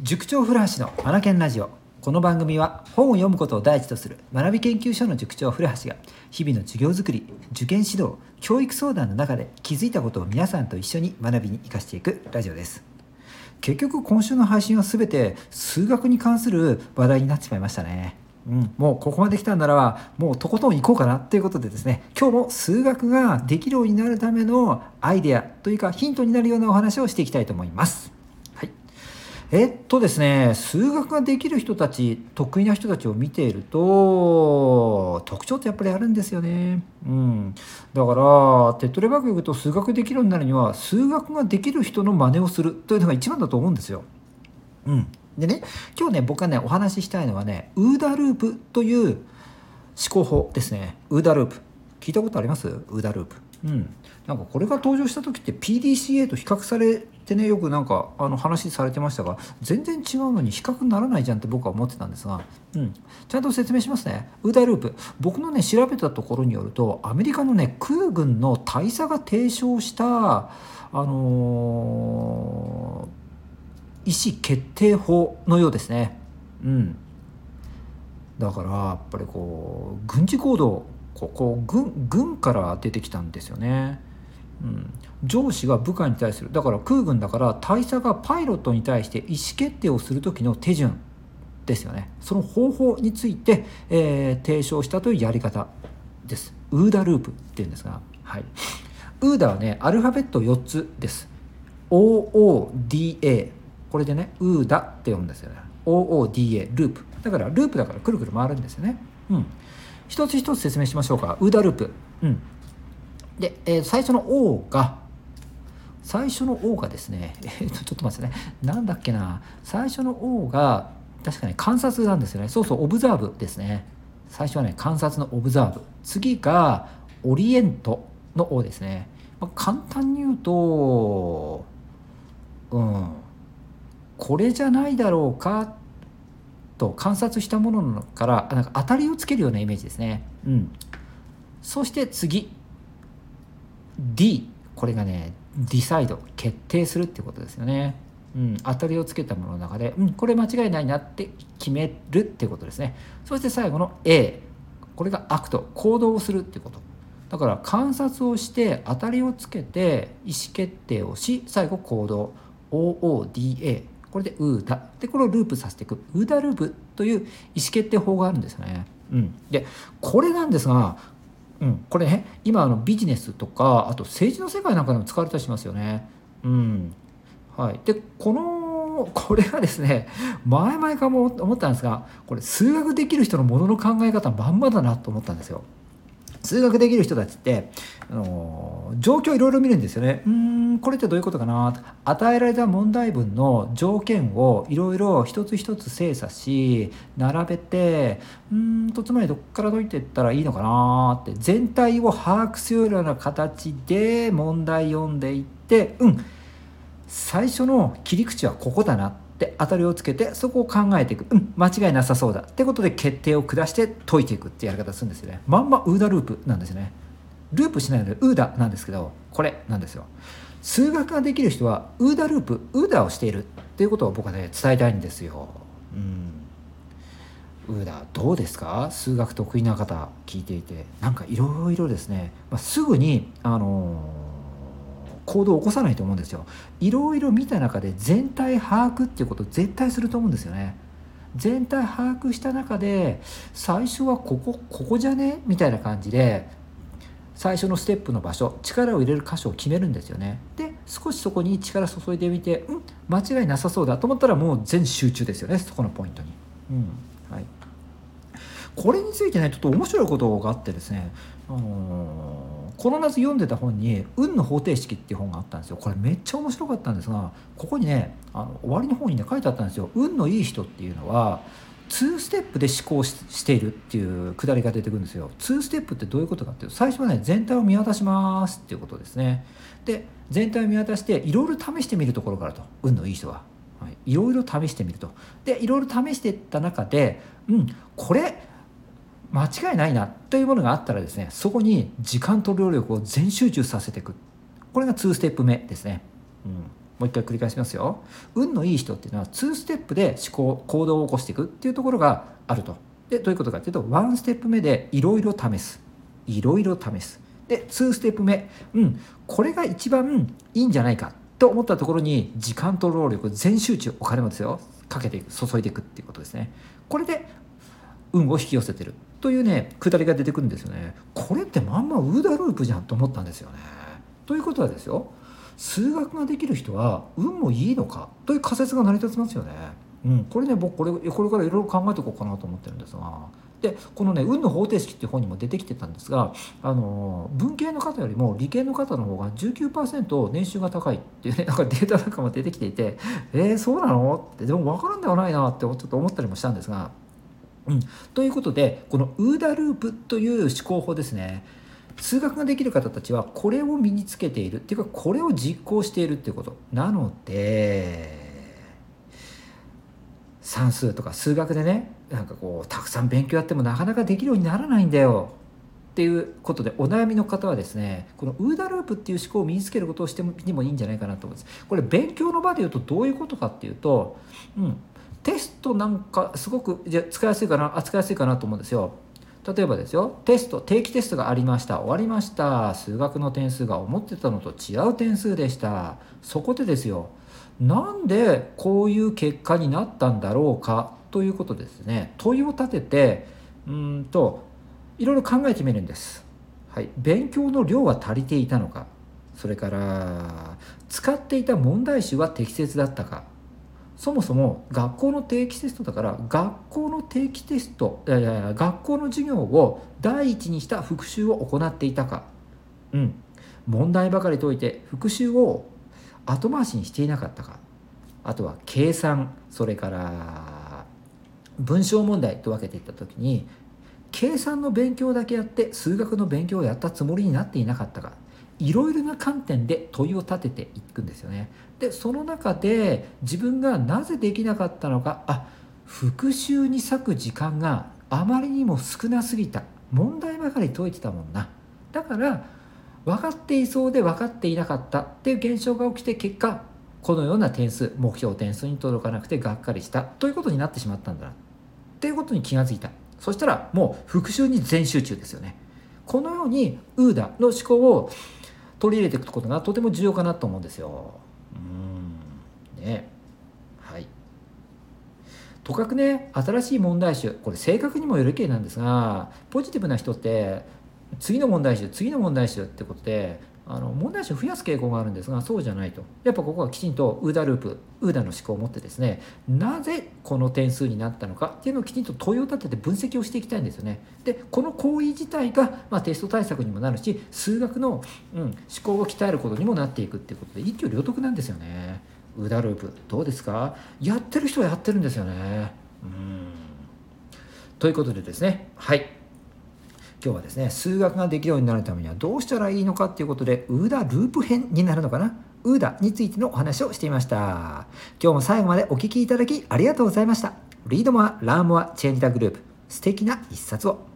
塾長古橋のマナケンラジオ。この番組は本を読むことを第一とする学び研究所の塾長古橋が日々の授業づくり受験指導教育相談の中で気づいたことを皆さんと一緒に学びに生かしていくラジオです。結局今週の配信は全て数学に関する話題になってしまいましたね。うん、もうここまで来たんならばもうとことん行こうかなということでですね。今日も数学ができるようになるためのアイデアというかヒントになるようなお話をしていきたいと思います。えっとですね数学ができる人たち得意な人たちを見ていると特徴ってやっぱりあるんですよね。うん、だから手っ取り早く言うと数学できるようになるには数学ができる人の真似をするというのが一番だと思うんですよ。うん、でね今日ね僕がねお話ししたいのはねウーダループという思考法ですねウーダループ聞いたことあります？ウーダループ。うん、なんかこれが登場した時って PDCA と比較されてねよくなんかあの話されてましたが全然違うのに比較にならないじゃんって僕は思ってたんですが、うん、ちゃんと説明しますね。ウーダーループ。僕のね調べたところによるとアメリカのね空軍の大佐が提唱したあのー、意思決定法のようですね。うん。だからやっぱりこう軍事行動ここ軍軍から出てきたんですよね。うん、上司が部下に対するだから空軍だから大佐がパイロットに対して意思決定をする時の手順ですよね。その方法について、えー、提唱したというやり方です。ウーダループっていうんですが、はい、ウーダはねアルファベット4つです。OODA これでねウーダって読むんですよね。OODA ループ。だからループだからくるくる回るんですよね。うん。一つ一つ説明しましょうか。ウーダループ。うん。で、えー、最初の O が、最初の O がですね、えー、とちょっと待ってね、なんだっけな、最初の O が、確かに観察なんですよね。そうそう、オブザーブですね。最初はね、観察のオブザーブ。次が、オリエントの O ですね。まあ、簡単に言うと、うん、これじゃないだろうかと観察したものからなんか当たりをつけるようなイメージですね。うん、そして次 D これがね decide 決定するってことですよね。うん、当たりをつけたものの中で、うん、これ間違いないなって決めるってことですね。そして最後の A これが act 行動をするってこと。だから観察をして当たりをつけて意思決定をし最後行動 OODA これでウーダでこれをループさせていくウーダループという意思決定法があるんですよね。うん、でこれなんですがうん、これね今あのビジネスとかあと政治の世界なんかでも使われたりしますよね。うんはい、でこのこれがですね前々からも思ったんですがこれ数学できる人のものの考え方まんまだなと思ったんですよ。数学できる人たちってあの状況いろいろ見るんですよね。うんこれってどういうことかな？与えられた問題文の条件をいろいろ一つ一つ精査し並べてうんとつまりどっから解いていったらいいのかなって全体を把握するような形で問題読んでいってうん最初の切り口はここだなって当たりをつけてそこを考えていく。うん間違いなさそうだ。ってことで決定を下して解いていくってやり方するんですよね。まんまウーダループなんですね。ループしないのでウーダなんですけどこれなんですよ。数学ができる人はウーダループウーダをしているっていうことを僕はね伝えたいんですよ。うん。ウーダどうですか？数学得意な方聞いていて。なんかいろいろですね、まあ、すぐにあのー行動を起こさないと思うんですよ。いろいろ見た中で全体把握っていうことを絶対すると思うんですよね。全体把握した中で最初はここここじゃね？みたいな感じで最初のステップの場所力を入れる箇所を決めるんですよね。で少しそこに力注いでみてうん間違いなさそうだと思ったらもう全集中ですよねそこのポイントに、うんはい、これについてねちょっと面白いことがあってですね、あのーこの夏読んでた本に「運の方程式」っていう本があったんですよ。これめっちゃ面白かったんですがここにねあの終わりの方にね書いてあったんですよ。運のいい人っていうのは2ステップで思考しているっていうくだりが出てくるんですよ。2ステップってどういうことかっていうと最初はね全体を見渡しますっていうことですね。で全体を見渡していろいろ試してみるところからと。運のいい人は。い。ろいろ試してみると。でいろいろ試していった中でうんこれ間違いないなというものがあったらですねそこに時間と労力を全集中させていく。これが2ステップ目ですね、うん、もう一回繰り返しますよ。運のいい人っていうのは2ステップで思考行動を起こしていくっていうところがあると。でどういうことかっていうと1ステップ目でいろいろ試す。いろいろ試す。で2ステップ目。うんこれが一番いいんじゃないかと思ったところに時間と労力全集中お金もですよ。かけていく注いでいくっていうことですね。これで運を引き寄せてるというねくだりが出てくるんですよね。これってまんまウーダループじゃんと思ったんですよね。ということはですよ数学ができる人は運もいいのかという仮説が成り立ちますよね。うん、これね僕これこれからいろいろ考えていこうかなと思ってるんですが。でこのね「運の方程式」っていう本にも出てきてたんですがあの文系の方よりも理系の方の方が19%年収が高いっていうねなんかデータなんかも出てきていてえー、そうなの？ってでも分からんではないなってちょっと思ったりもしたんですが。うん、ということでこのウーダループという思考法ですね。数学ができる方たちはこれを身につけている。っていうかこれを実行しているっていうこと。なので算数とか数学でねなんかこうたくさん勉強やってもなかなかできるようにならないんだよ。っていうことでお悩みの方はですねこのウーダループっていう思考を身につけることをしてにもいいんじゃないかなと思うんです。これ勉強の場で言うとどういうことかっていうと、うん、テストなんかすごくじゃ使いやすいかな扱いやすいかなと思うんですよ。例えばですよテスト定期テストがありました。終わりました。数学の点数が思ってたのと違う点数でした。そこでですよなんでこういう結果になったんだろうか？ということですね。問いを立ててうんといろいろ考えてみるんです、はい、勉強の量は足りていたのか？それから使っていた問題集は適切だったか？そもそも学校の定期テストだから学校の定期テストいやいや学校の授業を第一にした復習を行っていたか。うん。問題ばかり解いて復習を後回しにしていなかったか。あとは計算それから文章問題と分けていった時に計算の勉強だけやって数学の勉強をやったつもりになっていなかったか。いろいろな観点で問いを立てていくんですよね。でその中で自分がなぜできなかったのかあ復習に割く時間があまりにも少なすぎた。問題ばかり解いてたもんな。だから分かっていそうで分かっていなかった。っていう現象が起きて結果このような点数目標点数に届かなくてがっかりした。ということになってしまったんだな。っていうことに気がついた。そしたらもう復習に全集中ですよね。このようにウーダの思考を取り入れていくことがとても重要かなと思うんですよ。うん。ね。はい。とかくね新しい問題集。これ性格にもよる系なんですがポジティブな人って次の問題集次の問題集ってことであの問題集を増やす傾向があるんですがそうじゃないと。やっぱここはきちんとウーダループウーダの思考を持ってですねなぜこの点数になったのかっていうのをきちんと問いを立てて分析をしていきたいんですよね。でこの行為自体が、まあ、テスト対策にもなるし数学の、うん、思考を鍛えることにもなっていくっていうことで一挙両得なんですよね。OODA ループどうですか？やってる人はやってるんですよね。うん。ということでですねはい。今日はですね数学ができるようになるためにはどうしたらいいのかっていうことで OODA ループ編になるのかな？ OODA についてのお話をしていました。今日も最後までお聴きいただきありがとうございました。 Read more, learn more, change the globe。素敵な一冊を。